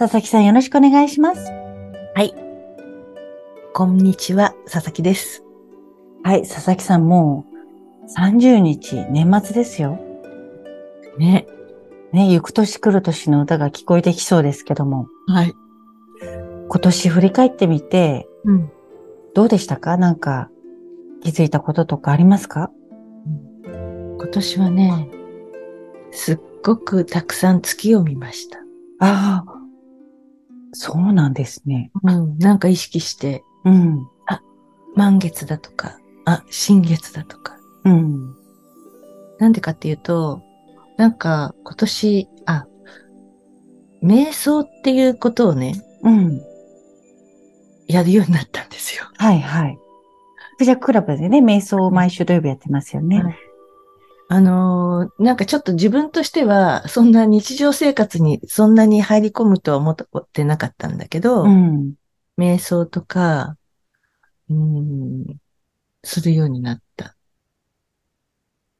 佐々木さんよろしくお願いしますはい。こんにちは、佐々木です。はい佐々木さんもう30日年末ですよね。ね、行く年来る年の歌が聞こえてきそうですけども、はい。今年振り返ってみて、うん。どうでしたか？なんか、気づいたこととかありますか？今年はね、すっごくたくさん月を見ました。ああ、そうなんですね。うん。なんか意識して、うん、満月だとか、あ、新月だとか。うん、なんでかっていうと、なんか今年、あ、瞑想っていうことをね、うん。やるようになったんですよ。はいはい。クジャククラブでね、瞑想を毎週土曜日やってますよね。はいあのーなんかちょっと自分としては、そんな日常生活にそんなに入り込むとは思ってなかったんだけど、うん、瞑想とか、うん、するようになった。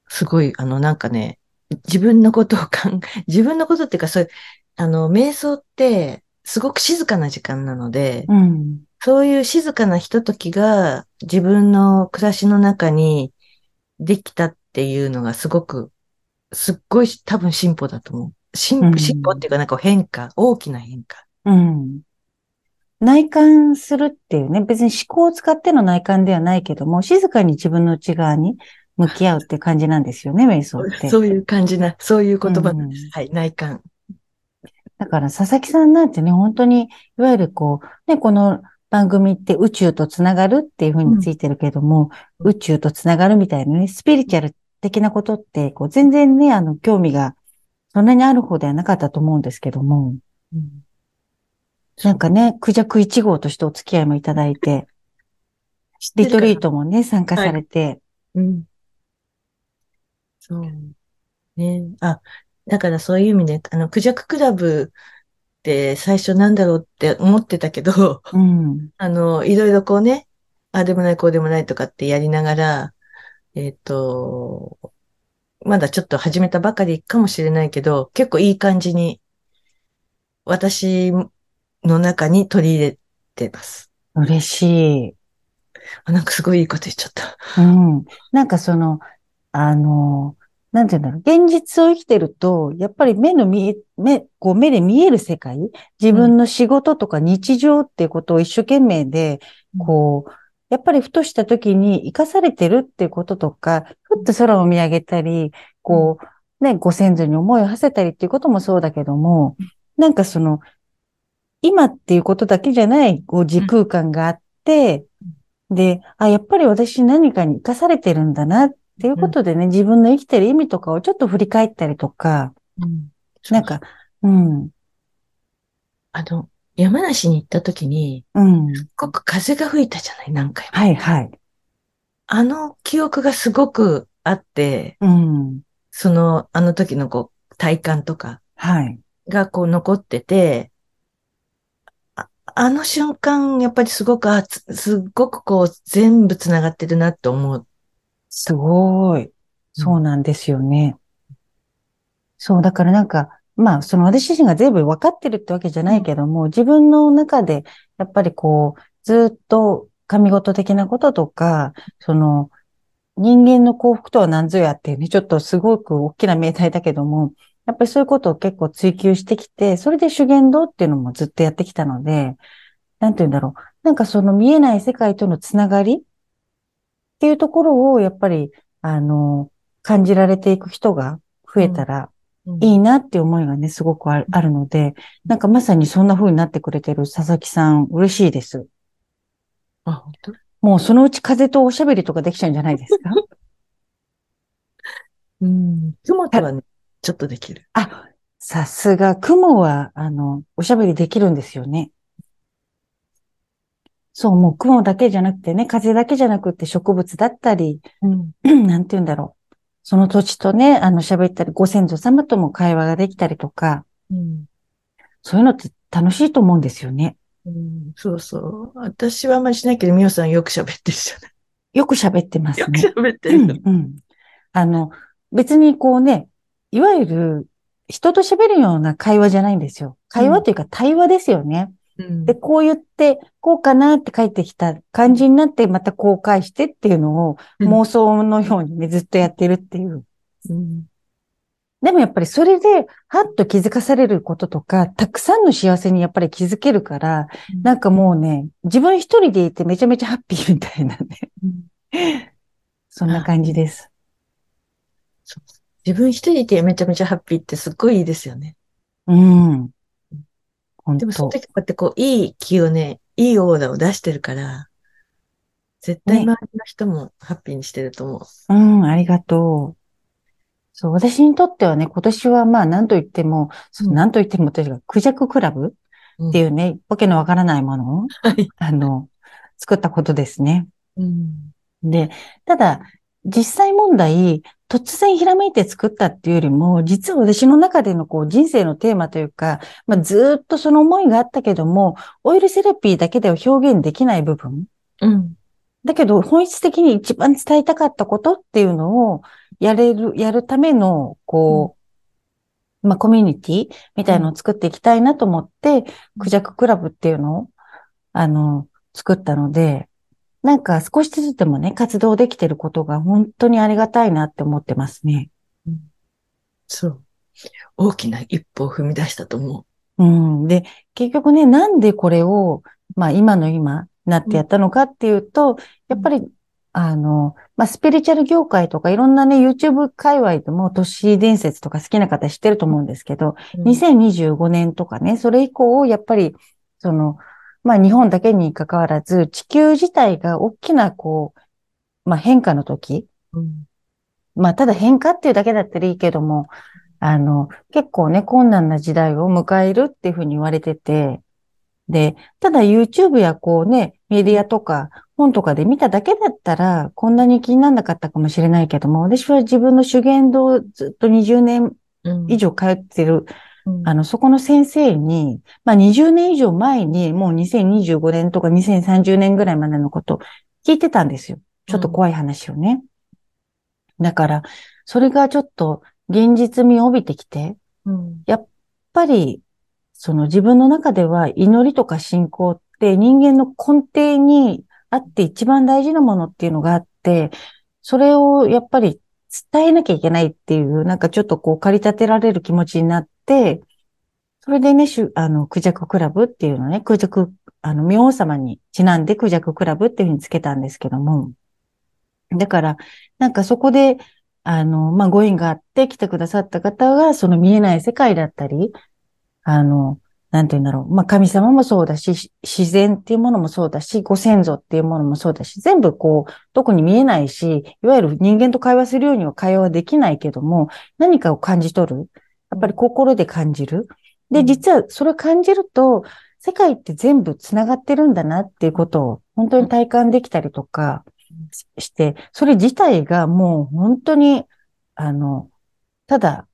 すごい、あの、なんかね、自分のことを考え、自分のことっていうか、そういう、あの、瞑想って、すごく静かな時間なので、うん、そういう静かなひとときが自分の暮らしの中にできたっていうのがすごく、すっごい多分進歩だと思う。進うん歩、進歩っていうかなんか変化、大きな変化。うん。内観するっていうね、別に思考を使っての内観ではないけども、静かに自分の内側に向き合うって感じなんですよね、瞑想って。そういう感じな、そういう言葉なんです。うんはい、内観。だから佐々木さんなんてね、本当に、いわゆるこう、ね、この番組って宇宙とつながるっていうふうについてるけども、宇宙とつながるみたいなね、スピリチュアル的なことって、こう、全然ね、あの、興味がそんなにある方ではなかったと思うんですけども、うんなんかね、クジャク1号としてお付き合いもいただいて、リトリートもね、参加されて、うん。そう。ね。あ、だからそういう意味で、あの、クジャククラブって最初なんだろうって思ってたけど、うん、あの、いろいろこうね、ああでもない、こうでもないとかってやりながら、えっと、まだちょっと始めたばかりかもしれないけど、結構いい感じに、私の中に取り入れてます。嬉しい。あなんかすごいいいこと言っちゃった。うん。なんかその、あの、なんていうんだろう。現実を生きてると、やっぱり目の見え、目、こう目で見える世界、自分の仕事とか日常っていうことを一生懸命で、うんこう、やっぱりふとした時に生かされてるっていうこととか、ふっと空を見上げたり、こう、ね、ご先祖に思いを馳せたりっていうこともそうだけども、なんかその、今っていうことだけじゃない、こう、時空間があって、で、あ、やっぱり私何かに生かされてるんだなっていうことでね、自分の生きてる意味とかをちょっと振り返ったりとか、うん。なんか、うん、あの、山梨に行った時に、うん、すごく風が吹いたじゃない、何回も。はいはい、あの記憶がすごくあって、うん、その、あの時のこう、体感とかはい、がこう残ってて、ああの瞬間、やっぱりすごく、あ、つすっごくこう、全部繋がってるなって思う。すごい。そうなんですよね。そう、だからなんか、まあ、その私自身が全部分かってるってわけじゃないけども、自分の中で、やっぱりこう、ずっと神事的なこととか、その、人間の幸福とは何ぞやっていうね、ちょっとすごく大きな命題だけども、やっぱりそういうことを結構追求してきて、それで修験道っていうのもずっとやってきたので、なんて言うんだろう。なんかその見えない世界とのつながりっていうところを、やっぱり、あの、感じられていく人が増えたらいいなっていう思いがね、すごくあるあるので、なんかまさにそんな風になってくれてる佐々木さん、嬉しいです。あ、本当？もうそのうち風とおしゃべりとかできちゃうんじゃないですか？うん。雲とはね、ちょっとできる。あ、さすが、雲は、あの、おしゃべりできるんですよね。そう、もう雲だけじゃなくてね、風だけじゃなくて植物だったり、うん。なんて言うんだろう。その土地とね、あの喋ったり、ご先祖様とも会話ができたりとか、うん。そういうのって楽しいと思うんですよね。うん、そうそう。私はあんまりしないけど、みおさんよく喋ってるじゃない。よく喋ってますよくね。喋ってる。うん、うん。あの、別にこうね、いわゆる人と喋るような会話じゃないんですよ。会話というか対話ですよね。うんで、こう言って、こうかなって書いてきた感じになって、またこう返してっていうのをうん妄想のようにね、ずっとやってるっていう。うんでもやっぱりそれで、はっと気づかされることとか、たくさんの幸せにやっぱり気づけるから、なんかもうね、自分一人でいてめちゃめちゃハッピーみたいなね。うん そんな感じです。自分一人でめちゃめちゃハッピーってすっごいいいですよね。うん。でもその時こうやってこう、いい気をね、いいオーラを出してるから、絶対ね周りの人もハッピーにしてると思う。うん、ありがとう。そう、私にとってはね、今年はまあ何と言っても、そううん何と言っても私がクジャククラブっていうね、わけのわからないものを、はい。あの、作ったことですね。うん。で、ただ、実際問題、突然ひらめいて作ったっていうよりも、実は私の中でのこう人生のテーマというか、まあ、ずーっとその思いがあったけども、オイルセラピーだけでは表現できない部分。うん。だけど、本質的に一番伝えたかったことっていうのを、やれる、やるための、こう、まあ、コミュニティみたいのを作っていきたいなと思って、クジャククラブっていうのを、あの、作ったので、なんか少しずつでもね、活動できてることが本当にありがたいなって思ってますね。そう。大きな一歩を踏み出したと思うん。で、結局ね、なんでこれを、まあ今の今、なってやったのかっていうと、やっぱり、あの、まあスピリチュアル業界とかいろんなね、YouTube 界隈でも都市伝説とか好きな方知ってると思うんですけど、う。2025年とかね、それ以降、やっぱり、その、まあ日本だけに関わらず、地球自体が大きな、こう、まあ変化の時、うん。まあただ変化っていうだけだったらいいけども、あの、結構ね、困難な時代を迎えるっていうふうに言われてて、で、ただ YouTube やこうね、メディアとか本とかで見ただけだったら、こんなに気にならなかったかもしれないけども、私は自分の修験道をずっと20年うん以上通ってるうんあの、そこの先生に、まあ20年以上前に、もう2025年とか2030年ぐらいまでのこと聞いてたんですよ。ちょっと怖い話をね。だから、それがちょっと現実味を帯びてきて、うん。やっぱり、その自分の中では祈りとか信仰って人間の根底にあって一番大事なものっていうのがあって、それをやっぱり伝えなきゃいけないっていう、なんかちょっとこう駆り立てられる気持ちになって、それでね、あの、クジャククラブっていうのね、クジャク、あの、明王様にちなんでクジャククラブっていうふうにつけたんですけども、だから、なんかそこで、あの、まあ、ご縁があって来てくださった方が、その見えない世界だったり、あの、なんて言うんだろう。まあ、神様もそうだし、し自然っていうものもそうだし、ご先祖っていうものもそうだし、全部こう、特に見えないし、いわゆる人間と会話するようには会話はできないけども、何かを感じ取る。やっぱり心で感じる。で、うん実はそれを感じると、世界って全部繋がってるんだなっていうことを本当に体感できたりとかして、それ自体がもう本当に、あの、ただ、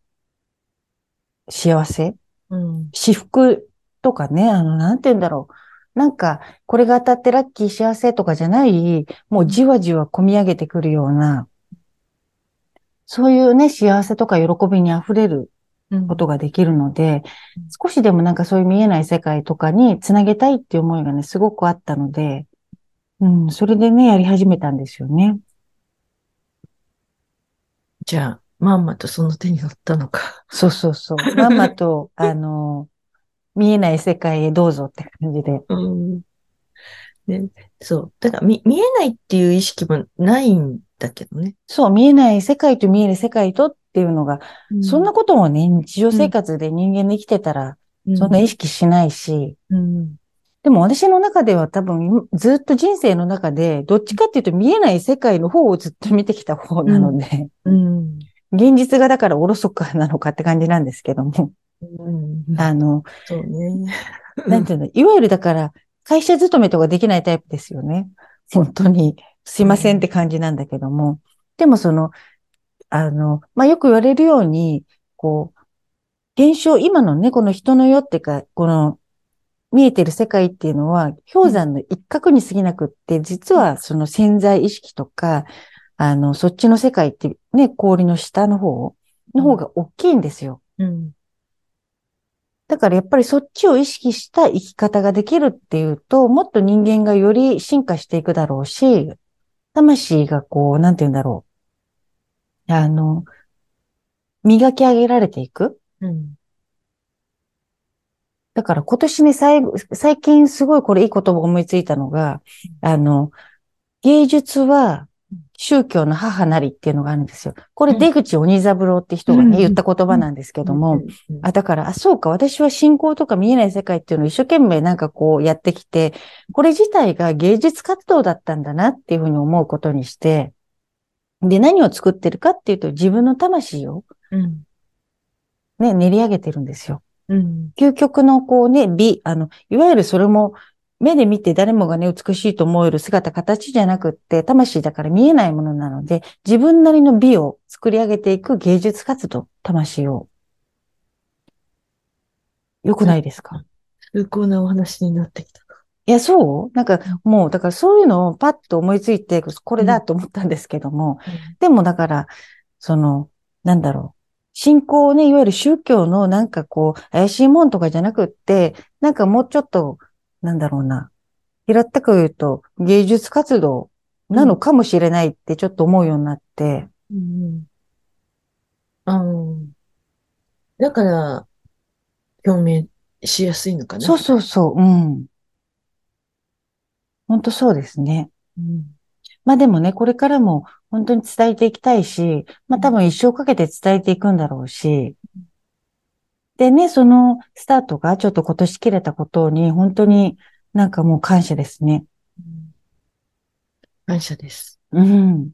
幸せ？うん。私服とかね、あの、なんて言うんだろう。なんか、これが当たってラッキー幸せとかじゃない、もうじわじわ込み上げてくるような、そういうね、幸せとか喜びに溢れるうんことができるのでうん、少しでもなんかそういう見えない世界とかにつなげたいっていう思いがね、すごくあったので、うん、それでね、やり始めたんですよね。じゃあ、まんまとその手に乗ったのか。そうそうそう。ママと、あの、見えない世界へどうぞって感じで。うん。ね、そう。だから、み、見えないっていう意識もないんだけどね。そう、見えない世界と見える世界とっていうのが、そんなこともね、日常生活で人間で生きてたら、そんな意識しないし、うん。でも私の中では多分、ずっと人生の中で、どっちかっていうと見えない世界の方をずっと見てきた方なので、うん。現実がだからおろそかなのかって感じなんですけども、うん。あの、そうね。なんていうの、いわゆるだから、会社勤めとかできないタイプですよね。本当に。すいませんって感じなんだけども。でもその、あの、まあ、よく言われるように、こう、現象、今のね、この人の世っていうか、この見えてる世界っていうのは、氷山の一角に過ぎなくって、実はその潜在意識とか、あの、そっちの世界ってね、氷の下の方の方が大きいんですよ。うん。だからやっぱりそっちを意識した生き方ができるっていうと、もっと人間がより進化していくだろうし、魂がこう、なんて言うんだろう。あの、磨き上げられていく。うん。だから今年ね、最最近すごいこれいい言葉思いついたのが、あの、芸術は宗教の母なりっていうのがあるんですよ。これ出口鬼三郎って人がね、言った言葉なんですけども、あ、だから、あ、そうか、私は信仰とか見えない世界っていうのを一生懸命なんかこうやってきて、これ自体が芸術活動だったんだなっていうふうに思うことにして、で、何を作ってるかっていうと自分の魂を、ね、練り上げてるんですよ。うん、究極のこうね、美、あの、いわゆるそれも目で見て誰もがね、美しいと思える姿、形じゃなくって、魂だから見えないものなので、自分なりの美を作り上げていく芸術活動、魂を。よくないですか？崇高なお話になってきた。いや、そう？なんか、もう、だからそういうのをパッと思いついて、これだと思ったんですけども、うん、でもだから、その、なんだろう。信仰をね、いわゆる宗教のなんかこう、怪しいもんとかじゃなくって、なんかもうちょっと、なんだろうな。平ったく言うと、芸術活動なのかもしれないってちょっと思うようになって。うん。ああ。だから、表明しやすいのかな。そうそうそう。うん。本当そうですね。うん、まあでもね、これからも本当に伝えていきたいし、まあ多分一生かけて伝えていくんだろうし、でね、そのスタートがちょっと今年切れたことに、本当になんかもう感謝ですね。感謝です。うん。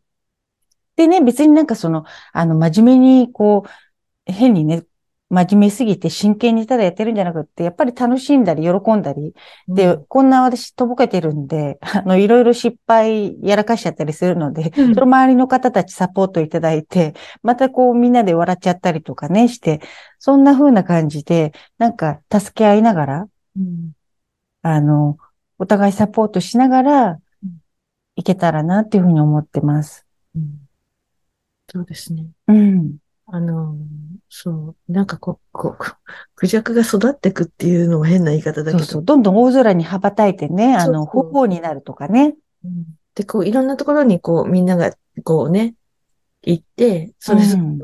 でね、別になんかその、あの、真面目にこう、変にね、真面目すぎて真剣にただやってるんじゃなくって、やっぱり楽しんだり喜んだり、で、こんな私とぼけてるんで、あの、いろいろ失敗やらかしちゃったりするので、うん、その周りの方たちサポートいただいて、またこうみんなで笑っちゃったりとかね、して、そんな風な感じで、なんか助け合いながら、うん、あの、お互いサポートしながら、いけたらなっていうふうに思ってます。うん、そうですね。うん。あの、そう、なんかこう、こう、クジャクが育っていくっていうのも変な言い方だけど。そうそう、どんどん大空に羽ばたいてね、あの、方向になるとかね。うん、で、こう、いろんなところにこう、みんなが、こうね、行って、それうん、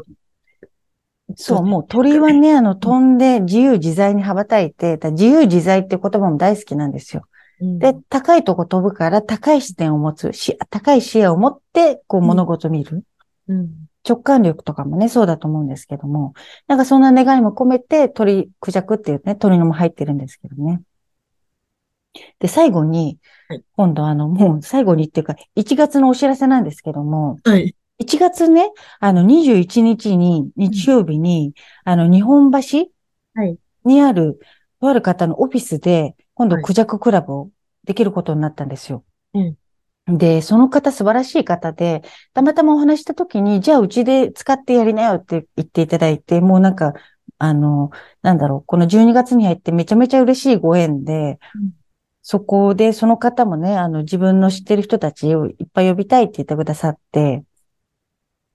そう、もう鳥はね、あの、飛んで自由自在に羽ばたいて、自由自在って言葉も大好きなんですよ。うん、で、高いとこ飛ぶから高い視点を持つし、高い視野を持って、こう物事見る。うん直感力とかもね、そうだと思うんですけども、なんかそんな願いも込めて鳥、クジャクっていうね、鳥のも入ってるんですけどね。で、最後に、はい、今度あの、もう最後にっていうか、1月のお知らせなんですけども、はい。1月ね、あの、21日に、日曜日に、うん、あの、日本橋にある、とある方のオフィスで、今度クジャククラブをできることになったんですよ。うん。で、その方素晴らしい方で、たまたまお話した時に、じゃあうちで使ってやりなよって言っていただいて、もうなんか、あの、なんだろう、この12月に入ってめちゃめちゃ嬉しいご縁で、うん、そこでその方もね、あの自分の知ってる人たちをいっぱい呼びたいって言ってくださって、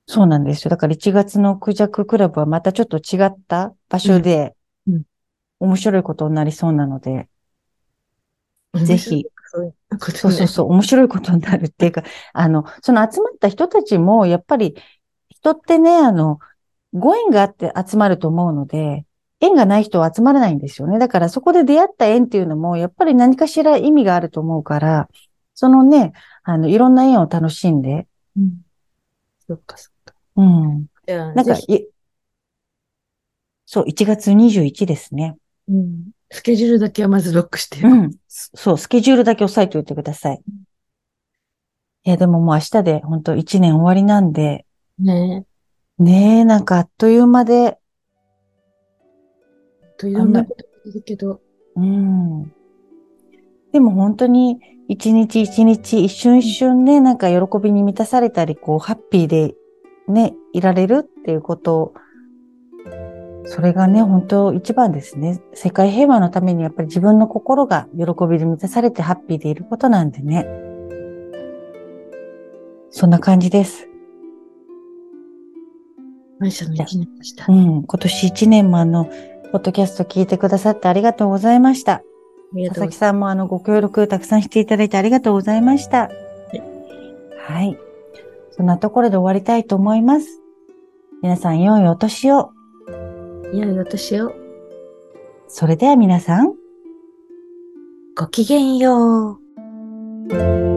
そうなんですよ。だから1月のクジャククラブはまたちょっと違った場所で、面白いことになりそうなので、ぜひ、そうそうそう、面白いことになるっていうか、あの、その集まった人たちも、やっぱり、人ってね、あの、ご縁があって集まると思うので、縁がない人は集まらないんですよね。だからそこで出会った縁っていうのも、やっぱり何かしら意味があると思うから、そのね、あの、いろんな縁を楽しんで。うん。そっかそっか。うん。なんか、そう、1月21ですね。うん。スケジュールだけはまずロックしてうん。そう、スケジュールだけ押さえておいてください。いや、でももう明日で本当1年終わりなんで。ねえ。ねえ、なんかあっという間で。といろんなこと言るけど。うん。でも本当に一日一日一瞬一瞬ね、なんか喜びに満たされたり、こう、ハッピーでね、いられるっていうことそれがね、本当一番ですね。世界平和のためにやっぱり自分の心が喜びで満たされてハッピーでいることなんでね。そんな感じです。感謝の一年でした。うん。今年一年もあの、ポッドキャスト聞いてくださってありがとうございました。佐々木さんもあの、ご協力たくさんしていただいてありがとうございました。はい。そんなところで終わりたいと思います。皆さん、良いお年を。良いお年を。それでは皆さん、ごきげんよう。